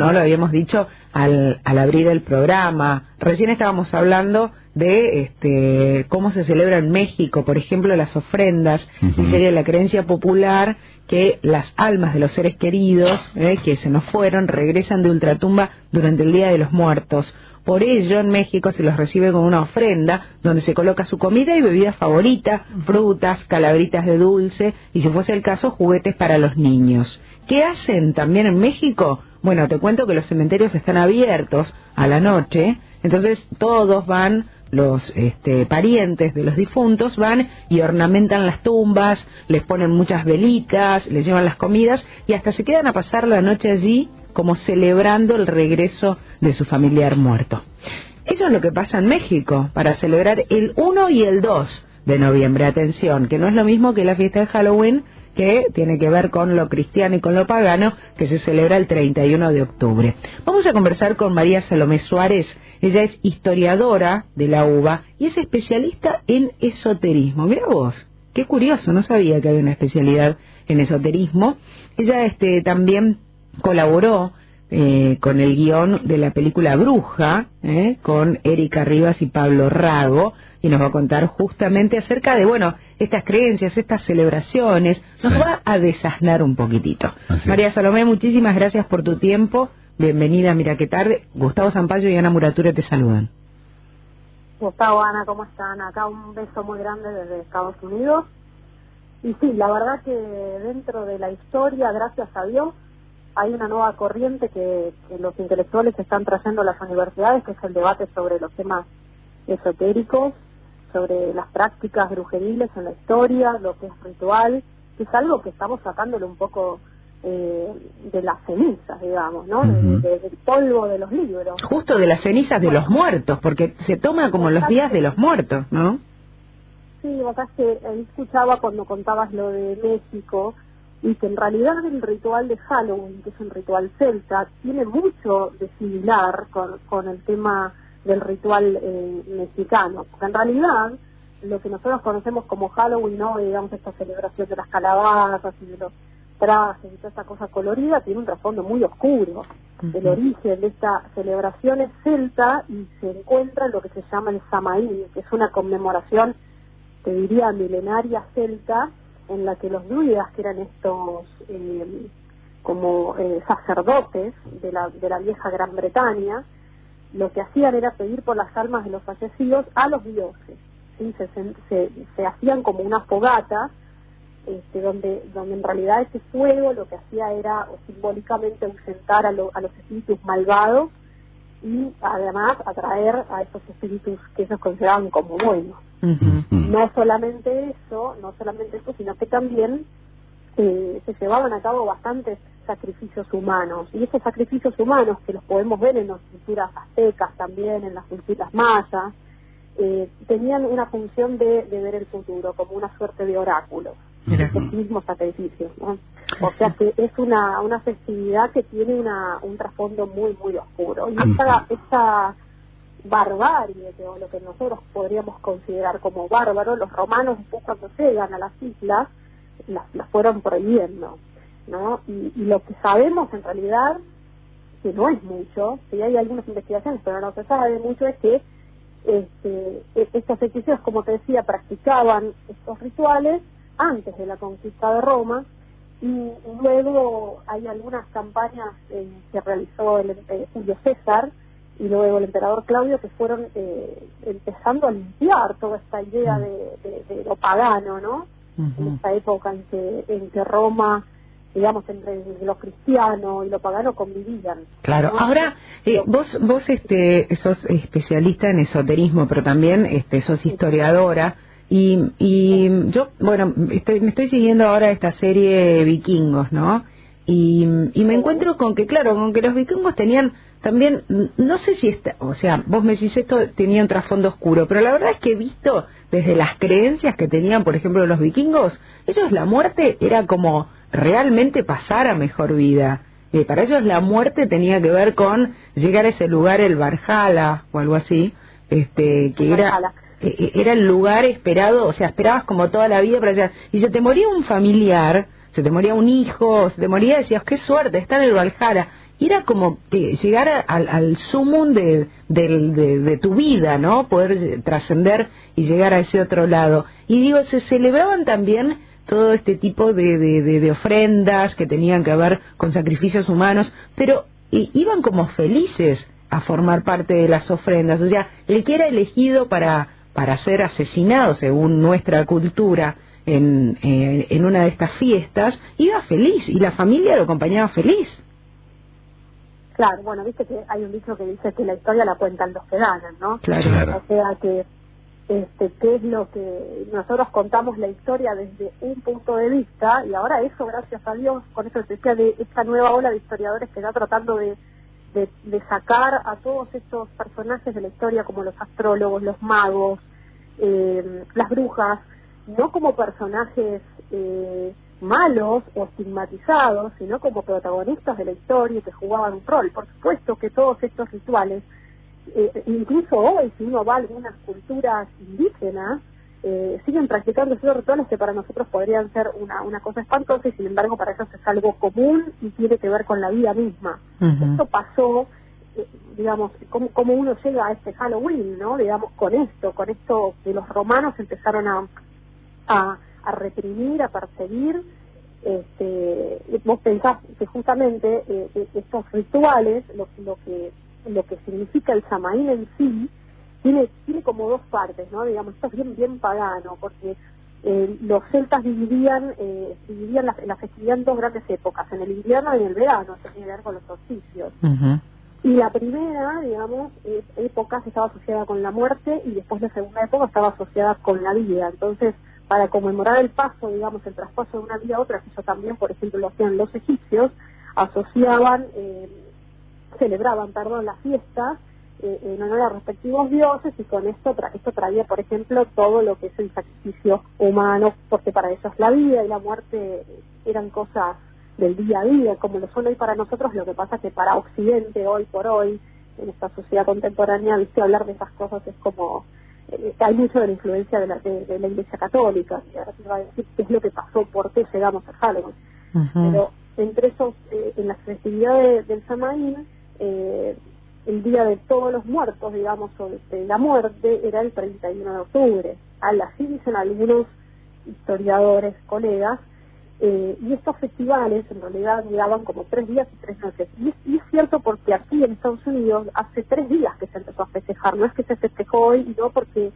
¿no? Lo habíamos dicho al, al abrir el programa. Recién estábamos hablando de este, cómo se celebra en México, por ejemplo, las ofrendas, y sería la creencia popular que las almas de los seres queridos eh, que se nos fueron regresan de ultratumba durante el Día de los Muertos. Por ello, en México se los recibe con una ofrenda donde se coloca su comida y bebida favorita, frutas, calabritas de dulce y, si fuese el caso, juguetes para los niños. ¿Qué hacen también en México? Bueno, te cuento que los cementerios están abiertos a la noche, entonces todos van los este, parientes de los difuntos van y ornamentan las tumbas, les ponen muchas velitas, les llevan las comidas y hasta se quedan a pasar la noche allí como celebrando el regreso de su familiar muerto. Eso es lo que pasa en México para celebrar el 1 y el 2 de noviembre. Atención, que no es lo mismo que la fiesta de Halloween, que tiene que ver con lo cristiano y con lo pagano, que se celebra el 31 de octubre. Vamos a conversar con María Salomé Suárez. Ella es historiadora de la UBA y es especialista en esoterismo. Mira vos, qué curioso, no sabía que había una especialidad en esoterismo. Ella este, también colaboró eh, con el guion de la película Bruja, eh, con Erika Rivas y Pablo Rago, y nos va a contar justamente acerca de, bueno, estas creencias, estas celebraciones, nos va a desasnar un poquitito. María Salomé, muchísimas gracias por tu tiempo, bienvenida, mira qué tarde, Gustavo Zampayo y Ana Muratura te saludan. Gustavo, Ana, ¿cómo están? Acá un beso muy grande desde Estados Unidos. Y sí, la verdad que dentro de la historia, gracias a Dios, hay una nueva corriente que, los intelectuales están trayendo a las universidades, que es el debate sobre los temas esotéricos, sobre las prácticas brujeriles en la historia, lo que es ritual, que es algo que estamos sacándole un poco eh, de las cenizas, digamos, ¿no? del polvo de los libros. Justo de las cenizas de los muertos, porque se toma como los días de los muertos, ¿no? Sí, sabés que escuchaba cuando contabas lo de México, y que en realidad el ritual de Halloween, que es un ritual celta, tiene mucho de similar con, con el tema del ritual eh, mexicano. Porque en realidad lo que nosotros conocemos como Halloween, ¿no? digamos esta celebración de las calabazas y de los trajes y toda esa cosa colorida, tiene un trasfondo muy oscuro. El origen de esta celebración es celta y se encuentra en lo que se llama el Samaín, que es una conmemoración, te diría, milenaria celta, en la que los druidas, que eran estos eh, como eh, sacerdotes de la, de la vieja Gran Bretaña, lo que hacían era pedir por las almas de los fallecidos a los dioses. ¿sí? Se, se, hacían como una fogata, este, donde, donde en realidad ese fuego lo que hacía era simbólicamente ausentar a, a los espíritus malvados y además atraer a esos espíritus que ellos consideraban como buenos. No solamente eso, no solamente eso, sino que también eh, se llevaban a cabo bastantes sacrificios humanos. Y esos sacrificios humanos, que los podemos ver en las culturas aztecas también, en las culturas mayas, eh, tenían una función de, ver el futuro, como una suerte de oráculo. Esos mismos sacrificios. ¿no? O sea que es una, una festividad que tiene una, un trasfondo muy, muy oscuro. Y esta, esta barbarie, o lo que nosotros podríamos considerar como bárbaro, los romanos después cuando llegan a las islas las, las fueron prohibiendo, ¿no? Y, lo que sabemos en realidad, que no es mucho, si hay algunas investigaciones, pero no se sabe mucho, es que este, e, estos hechizos, como te decía, practicaban estos rituales antes de la conquista de Roma, y luego hay algunas campañas eh, que realizó el, eh, Julio César, y luego el emperador Claudio que fueron eh, empezando a limpiar toda esta idea mm. de, lo pagano, ¿no? En esta época en que, en que Roma digamos entre lo cristiano y lo pagano convivían. Claro. Ahora eh, vos vos este sos especialista en esoterismo, pero también este sos historiadora y y yo bueno estoy, me estoy siguiendo ahora esta serie Vikingos, ¿no? Y, y me encuentro con que claro, con que los vikingos tenían también, no sé si está, o sea, vos me decís esto tenía un trasfondo oscuro, pero la verdad es que he visto desde las creencias que tenían, por ejemplo, los vikingos, ellos la muerte era como realmente pasar a mejor vida. y para ellos la muerte tenía que ver con llegar a ese lugar, el Valhalla o algo así, este, que era, e, e, era el lugar esperado, o sea, esperabas como toda la vida para allá. Y se te moría un familiar, se te moría un hijo, se te moría, decías, qué suerte, está en el Valhalla y era como que llegar al, al sumum de, de, tu vida, ¿no? Poder trascender y llegar a ese otro lado. Y digo, se celebraban también todo este tipo de, de, ofrendas que tenían que ver con sacrificios humanos, pero iban como felices a formar parte de las ofrendas. O sea, el que era elegido para, para ser asesinado, según nuestra cultura, en, eh, en una de estas fiestas, iba feliz y la familia lo acompañaba feliz. Claro, bueno, viste que hay un dicho que dice que la historia la cuentan los que ganan, ¿no? Claro. O sea que, este, qué es lo que nosotros contamos la historia desde un punto de vista y ahora eso, gracias a Dios, con eso se decía de esta nueva ola de historiadores que está tratando de, de, sacar a todos estos personajes de la historia como los astrólogos, los magos, eh, las brujas, no como personajes eh, malos o estigmatizados, sino como protagonistas de la historia que jugaban un rol. Por supuesto que todos estos rituales, eh, incluso hoy, si uno va a algunas culturas indígenas, eh, siguen practicando esos rituales que para nosotros podrían ser una, una cosa espantosa y sin embargo para ellos es algo común y tiene que ver con la vida misma. Esto pasó, eh, digamos, como, como uno llega a este Halloween, ¿no? Digamos, con esto, con esto que los romanos empezaron a, a a reprimir, a perseguir. Este, vos pensás que justamente eh, eh, estos rituales, lo, lo, que lo que significa el samaín en sí, tiene tiene como dos partes, ¿no? Digamos, esto es bien bien pagano, porque eh, los celtas dividían dividían la, la, festividad en dos grandes épocas, en el invierno y en el verano, tiene que ver con los solsticios. Y la primera, digamos, época estaba asociada con la muerte y después la segunda época estaba asociada con la vida. Entonces, para conmemorar el paso, digamos, el traspaso de una vida a otra, que eso también, por ejemplo, lo hacían los egipcios, asociaban, eh, celebraban, perdón, las fiestas eh, en honor a respectivos dioses y con esto, esto traía, por ejemplo, todo lo que es el sacrificio humano, porque para ellos la vida y la muerte eran cosas del día a día, como lo son hoy para nosotros, lo que pasa es que para Occidente, hoy por hoy, en esta sociedad contemporánea, viste, hablar de esas cosas es como hay mucho de la influencia de la, de, la Iglesia Católica, y ahora te va a decir qué es lo que pasó, por qué llegamos a Halloween. Pero entre esos, eh, en las festividades del Samaín, eh, el Día de Todos los Muertos, digamos, o de la muerte, era el 31 de octubre. Así dicen algunos historiadores, colegas, eh, y estos festivales en realidad duraban como tres días y tres noches. Y es, cierto porque aquí en Estados Unidos hace tres días que se empezó a festejar, no es que se festejó hoy y no porque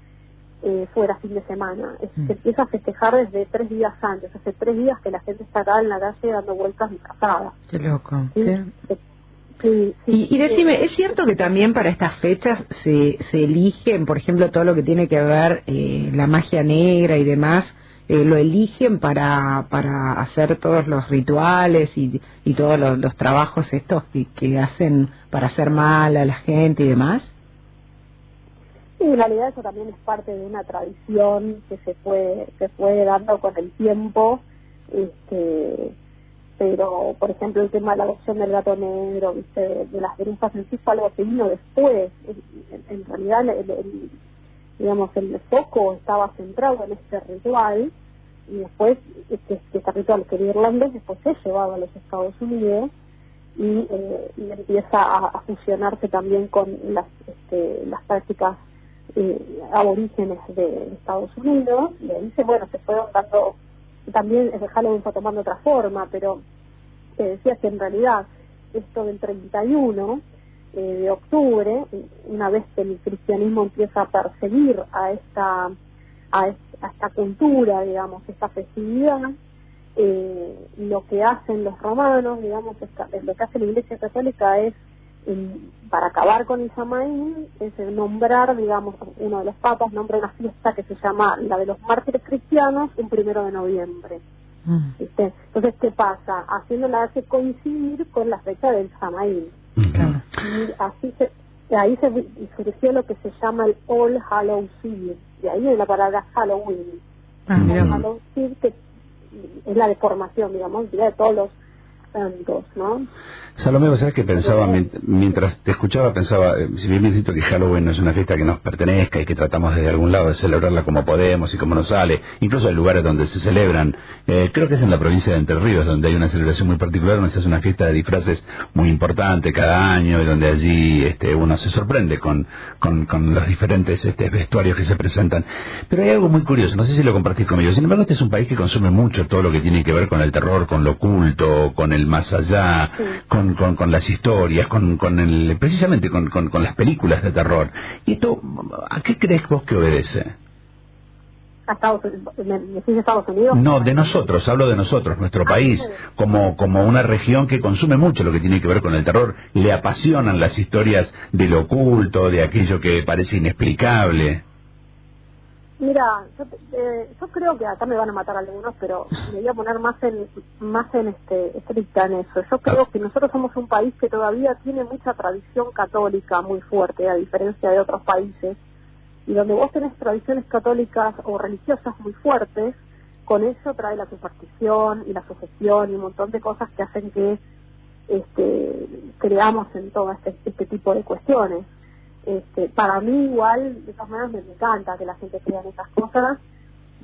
eh, fuera fin de semana, es, mm. se empieza a festejar desde tres días antes, hace tres días que la gente está acá en la calle dando vueltas disfrazadas. Qué loco. ¿Sí? y, y, decime, ¿es cierto que también para estas fechas se, se eligen, por ejemplo, todo lo que tiene que ver eh, la magia negra y demás, eh, lo eligen para, para hacer todos los rituales y, y todos los, trabajos estos que, que hacen para hacer mal a la gente y demás? Sí, en realidad eso también es parte de una tradición que se fue, se fue dando con el tiempo, este, pero por ejemplo el tema de la adopción del gato negro, ¿viste? de las brujas en sí fue algo que vino después. En, realidad el, digamos, el foco estaba centrado en este ritual y después este, este ritual que era irlandés después se llevaba a los Estados Unidos y, eh, empieza a, fusionarse también con las, este, las prácticas eh, aborígenes de, Estados Unidos y ahí se, bueno, se fueron dando, también el Halloween fue tomando otra forma, pero se decía que en realidad esto del 31 eh, de octubre, una vez que el cristianismo empieza a perseguir a esta, a, esta cultura, digamos, esta festividad, eh, lo que hacen los romanos, digamos, lo que hace la Iglesia Católica es, para acabar con el Samaín, es nombrar, digamos, uno de los papas nombra una fiesta que se llama la de los mártires cristianos, un primero de noviembre. Mm. Entonces, ¿qué pasa? Haciéndola hace coincidir con la fecha del Samaín. Y así se, ahí se surgió lo que se llama el All Hallows Eve, de ahí viene la palabra Halloween. Ah, Halloween que es la deformación, digamos, de todos los santos, ¿no? Salomé, ¿sabes que pensaba? Mientras te escuchaba, pensaba, eh, si bien dicho que Halloween no es una fiesta que nos pertenezca y que tratamos desde algún lado de celebrarla como podemos y como nos sale, incluso hay lugares donde se celebran, eh, creo que es en la provincia de Entre Ríos, donde hay una celebración muy particular, donde se hace una fiesta de disfraces muy importante cada año y donde allí este, uno se sorprende con, con, los diferentes este, vestuarios que se presentan. Pero hay algo muy curioso, no sé si lo compartís conmigo, sin embargo este es un país que consume mucho todo lo que tiene que ver con el terror, con lo oculto, con el más allá, con con, las historias, con, con el, precisamente con, con, las películas de terror. ¿Y esto a qué crees vos que obedece? ¿A Estados, Estados Unidos? No, de nosotros, hablo de nosotros, nuestro ah, país, como, como una región que consume mucho lo que tiene que ver con el terror, le apasionan las historias de lo oculto, de aquello que parece inexplicable. Mira, yo, eh, yo creo que acá me van a matar algunos, pero me voy a poner más en más en este estricta en eso. Yo creo que nosotros somos un país que todavía tiene mucha tradición católica muy fuerte, a diferencia de otros países, y donde vos tenés tradiciones católicas o religiosas muy fuertes, con eso trae la superstición y la sujeción y un montón de cosas que hacen que este, creamos en todo este, este tipo de cuestiones. Este, para mí igual, de todas maneras, me encanta que la gente crea en esas cosas,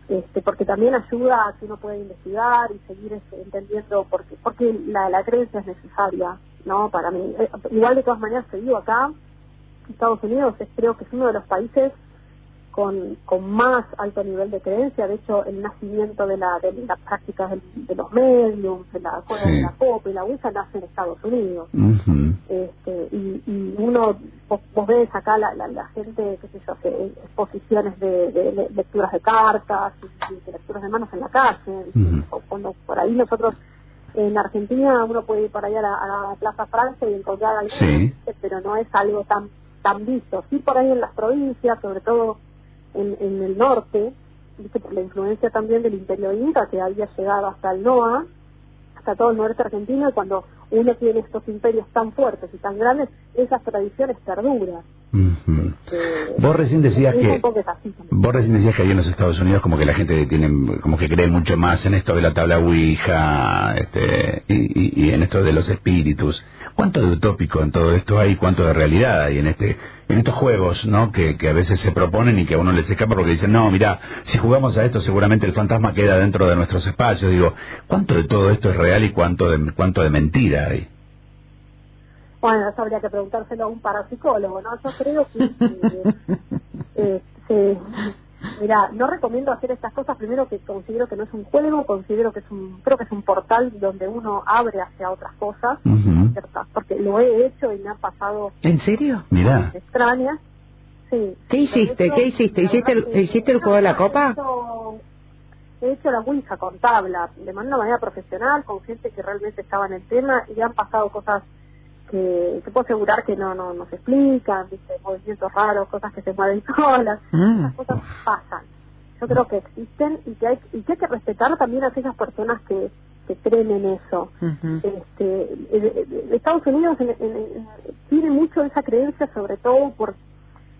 este, porque también ayuda a que uno pueda investigar y seguir este, entendiendo, porque, porque la, la creencia es necesaria, ¿no? Para mí. Eh, igual de todas maneras, te digo acá, Estados Unidos es, creo que es uno de los países con, con más alto nivel de creencia. De hecho, el nacimiento de, la, de las prácticas de, los medios, de la, de la pop y la USA nace en Estados Unidos. este, y, y uno, vos, ves acá la, la, gente, qué sé yo, que, exposiciones de, de, lecturas de cartas, y, de lecturas de manos en la calle. o cuando por ahí nosotros en Argentina uno puede ir para allá a la, Plaza Francia y encontrar algo, pero no es algo tan tan visto. Sí por ahí en las provincias, sobre todo en, en el norte, por la influencia también del imperio inca que había llegado hasta el NOA, hasta todo el norte argentino, y cuando uno tiene estos imperios tan fuertes y tan grandes, esas tradiciones perduran. Este, vos recién decías que vos recién decías que ahí en los Estados Unidos como que la gente tiene como que cree mucho más en esto de la tabla ouija este, y, y, en esto de los espíritus. Cuánto de utópico en todo esto hay cuánto de realidad hay en este en estos juegos no que, que a veces se proponen y que a uno les escapa porque dicen no mira si jugamos a esto seguramente el fantasma queda dentro de nuestros espacios digo cuánto de todo esto es real y cuánto de cuánto de mentira hay bueno, eso habría que preguntárselo a un parapsicólogo, ¿no? Yo creo que... Eh, eh, mira, no recomiendo hacer estas cosas, primero que considero que no es un juego, considero que es un... Creo que es un portal donde uno abre hacia otras cosas, Porque lo he hecho y me ha pasado... ¿En serio? Mira. Extrañas. Sí. ¿Qué hiciste? ¿Qué hiciste? ¿Hiciste el, ¿Hiciste el juego de la copa? he hecho la Ouija con tabla, de manera profesional, con gente que realmente estaba en el tema y han pasado cosas que te puedo asegurar que no, no, se explican, ¿viste? movimientos raros, cosas que se mueven solas, mm. esas cosas pasan. Yo creo que existen y que hay, y que, hay que respetar también a aquellas personas que, que creen en eso. este, Estados Unidos tiene mucho esa creencia, sobre todo por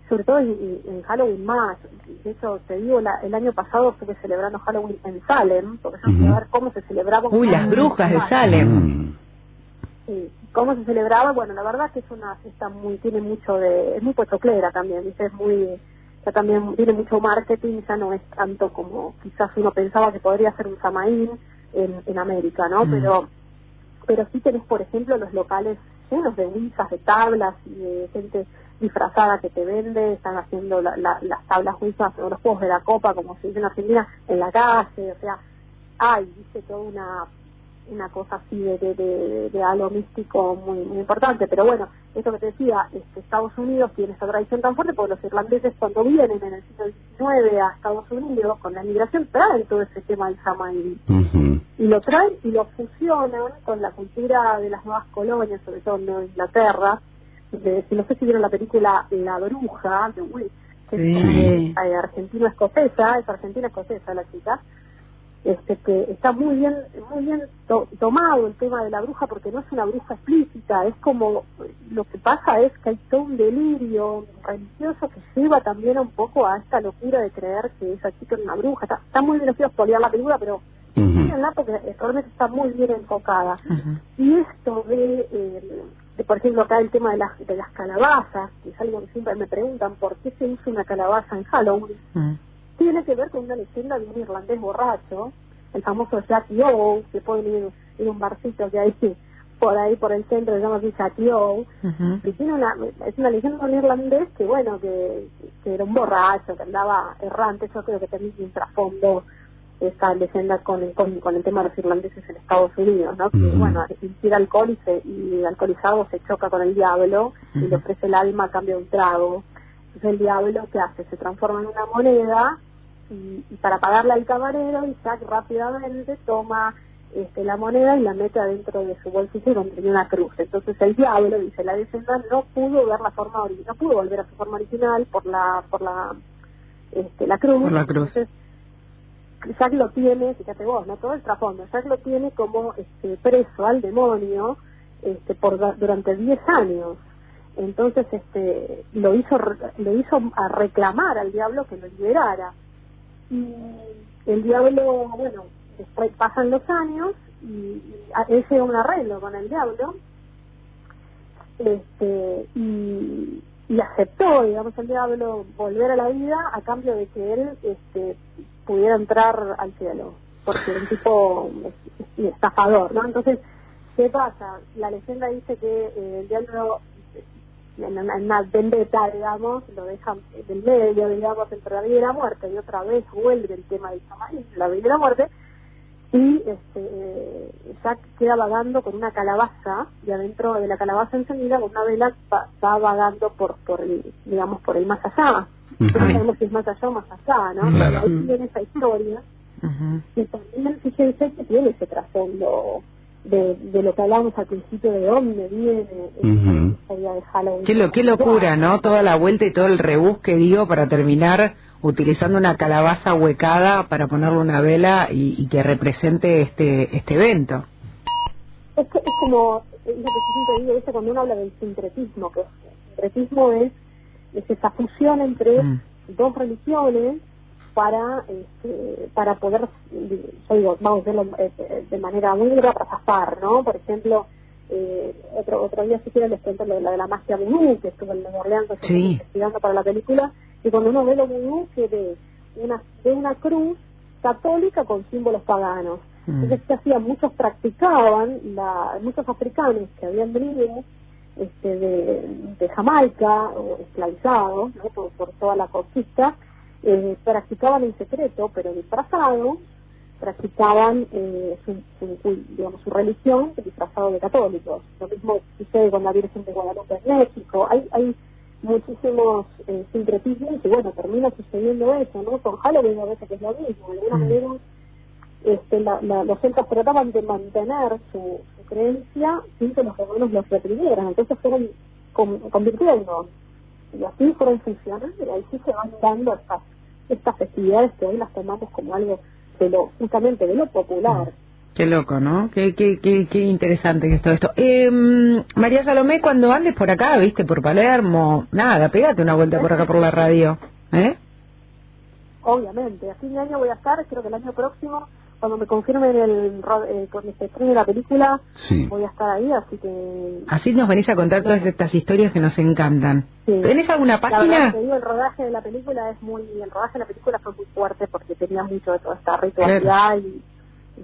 sobre todo en, Halloween más. De hecho, te digo, el año pasado estuve celebrando Halloween en Salem, porque yo ver cómo se celebraba. Uy, las brujas de Salem. Sí cómo se celebraba bueno la verdad que es una fiesta muy tiene mucho de es muy pochoclera también ¿viste? es muy ya también tiene mucho marketing ya no es tanto como quizás uno pensaba que podría ser un Samaín en, en América no mm. pero pero sí tenés por ejemplo los locales llenos de wisas de tablas y de gente disfrazada que te vende, están haciendo las tablas wisas o los juegos de la copa, como se dice en Argentina, en la calle, o sea, hay, dice, toda una una cosa así de, de, de, algo místico muy, muy importante. Pero bueno, eso que te decía, este, Estados Unidos tiene esa tradición tan fuerte porque los irlandeses cuando vienen en el siglo XIX a Estados Unidos con la migración traen todo ese tema del Samaí. Y lo traen y lo fusionan con la cultura de las nuevas colonias, sobre todo en Inglaterra. De, si no sé si vieron la película La Bruja, de Witch, que es eh, argentino-escocesa, es argentina-escocesa la chica este, que está muy bien muy bien tomado el tema de la bruja porque no es una bruja explícita, es como lo que pasa es que hay todo un delirio religioso que lleva también un poco a esta locura de creer que esa chica es una bruja. Está, muy bien, no quiero la película, pero mírenla porque realmente está muy bien enfocada. Y esto de, eh, de, por ejemplo, acá el tema de las, de las calabazas, que es algo que siempre me preguntan, ¿por qué se usa una calabaza en Halloween? Tiene que ver con una leyenda de un irlandés borracho, el famoso Jack Yow, que pueden ir, ir a un barcito que hay por ahí por el centro se llama Bisatio y tiene una es una leyenda de un irlandés que bueno que, que, era un borracho que andaba errante yo creo que tenía un trasfondo esta leyenda con el, con, el tema de los irlandeses en Estados Unidos no que bueno inspira alcohol y, se, y alcoholizado se choca con el diablo y le ofrece el alma a cambio de un trago. Entonces el diablo qué hace se transforma en una moneda y, y para pagarle al camarero Isaac rápidamente toma este, la moneda y la mete adentro de su bolsillo donde tenía una cruz. Entonces el diablo, dice la leyenda, no pudo ver la forma original, no pudo volver a su forma original por la por la este, la cruz. Por la cruz. Entonces, Jack lo tiene, fíjate vos, no todo el trasfondo, Jack lo tiene como este, preso al demonio este, por durante 10 años. Entonces este lo hizo lo hizo a reclamar al diablo que lo liberara. Y el diablo, bueno, después pasan los años y, él llega un arreglo con el diablo este y, aceptó digamos el diablo volver a la vida a cambio de que él este pudiera entrar al cielo porque era un tipo estafador no entonces qué pasa la leyenda dice que eh, el diablo en una vendetta, digamos, lo deja del medio, digamos, entre la vida y la muerte, y otra vez vuelve el tema de la vida y la muerte, y este, Jack queda vagando con una calabaza y adentro de la calabaza encendida con una vela va, vagando por por el, digamos por el más allá. No sabemos si es más allá o más allá no ahí tiene esa historia. Y también fíjense que tiene ese trasfondo de, de lo que hablábamos al principio de dónde viene uh historia de Halloween qué, lo, qué locura no toda la vuelta y todo el rebusque digo para terminar utilizando una calabaza huecada para ponerle una vela y, que represente este este evento. Es, que, es como, es lo que siempre digo, cuando uno habla del sincretismo, que el sincretismo es, es esa fusión entre mm. dos religiones para este, para poder, yo digo, vamos a verlo eh, de manera muy dura para zafar, ¿no? Por ejemplo, eh, otro otro día si quieren les cuento lo de la, de la magia vudú, que estuvo en Nueva Orleans investigando para la película, y cuando uno ve lo vudú que de una, de una cruz católica con símbolos paganos. Mm. Entonces, ¿qué hacían? Muchos practicaban, la, muchos africanos que habían venido este, de, de Jamaica, o esclavizados ¿no? por, toda la conquista, eh, practicaban en secreto, pero disfrazados, practicaban eh, su, digamos, su religión disfrazado de católicos. Lo mismo sucede con la Virgen de Guadalupe en México. Hay, hay muchísimos eh, sincretismos y bueno, termina sucediendo eso, ¿no? Con Halloween a veces que es lo mismo, de alguna mm. manera este, la, la, los celtas trataban de mantener su, creencia sin que los romanos los reprimieran, entonces fueron convirtiendo y así fueron funcionando y ahí sí se van dando estas, estas festividades que hoy las tomamos como algo de lo, justamente de lo popular. Qué loco, ¿no? Qué, qué, qué, qué interesante que es todo esto. Eh, María Salomé, cuando andes por acá, viste, por Palermo, nada, pégate una vuelta por acá por la radio, ¿eh? Obviamente, a fin de año voy a estar, creo que el año próximo, cuando me confirmen el, eh, se estrene la película, voy a estar ahí, así que... Así nos venís a contar todas estas historias que nos encantan. ¿Tenés alguna página? digo, el rodaje de la película es muy, el rodaje de la película fue muy fuerte porque tenía mucho de toda esta ritualidad y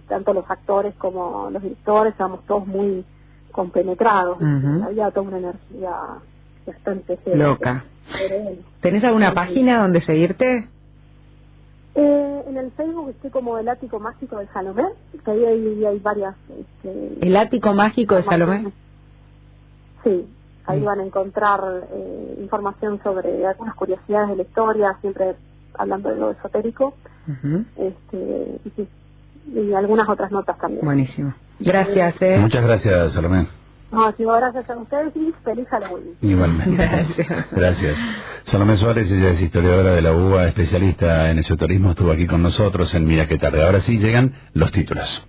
tanto los actores como los directores estábamos todos muy compenetrados. Había toda una energía bastante loca. ¿Tenés alguna página donde seguirte? Eh, en el Facebook estoy como el ático mágico de Salomé, que ahí hay, varias. Este, ¿El ático mágico de Salomé? Sí, ahí van a encontrar eh, información sobre algunas curiosidades de la historia, siempre hablando de lo esotérico. este, y y algunas otras notas también. Buenísimo. Gracias, eh. Muchas gracias, Salomé. No, sí, gracias a ustedes y feliz Halloween. Igualmente. Gracias. gracias. Salomé Suárez, ella es historiadora de la UBA, especialista en esoterismo, estuvo aquí con nosotros en Mira qué tarde. Ahora sí llegan los títulos.